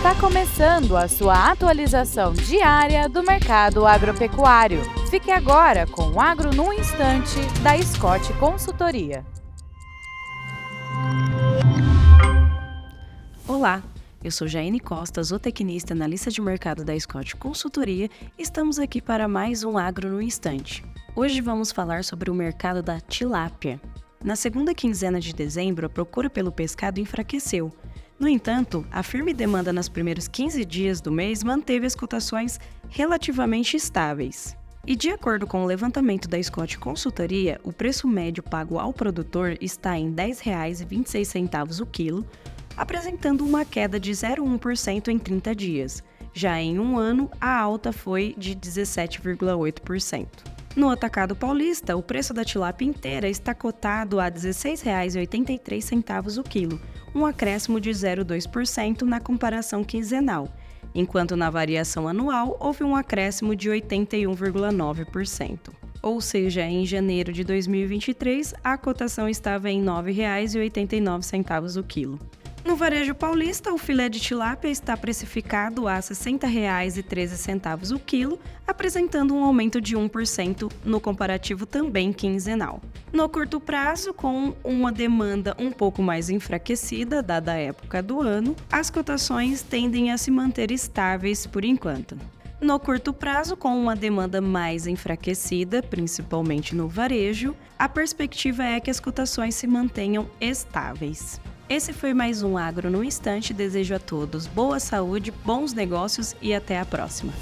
Está começando a sua atualização diária do mercado agropecuário. Fique agora com o Agro no Instante, da Scott Consultoria. Olá, eu sou Jaine Costa, zootecnista analista de mercado da Scott Consultoria e estamos aqui para mais um Agro no Instante. Hoje vamos falar sobre o mercado da tilápia. Na segunda quinzena de dezembro, a procura pelo pescado enfraqueceu, no entanto, a firme demanda nos primeiros 15 dias do mês manteve as cotações relativamente estáveis. E de acordo com o levantamento da Scott Consultoria, o preço médio pago ao produtor está em R$ 10,26 o quilo, apresentando uma queda de 0,1% em 30 dias. Já em um ano, a alta foi de 17,8%. No atacado paulista, o preço da tilápia inteira está cotado a R$ 16,83 o quilo, um acréscimo de 0,2% na comparação quinzenal, enquanto na variação anual houve um acréscimo de 81,9%. Ou seja, em janeiro de 2023, a cotação estava em R$ 9,89 o quilo. No varejo paulista, o filé de tilápia está precificado a R$ 60,13 o quilo, apresentando um aumento de 1% no comparativo também quinzenal. No curto prazo, com uma demanda um pouco mais enfraquecida, dada a época do ano, as cotações tendem a se manter estáveis por enquanto. No curto prazo, com uma demanda mais enfraquecida, principalmente no varejo, a perspectiva é que as cotações se mantenham estáveis. Esse foi mais um Agro no Instante. Desejo a todos boa saúde, bons negócios e até a próxima.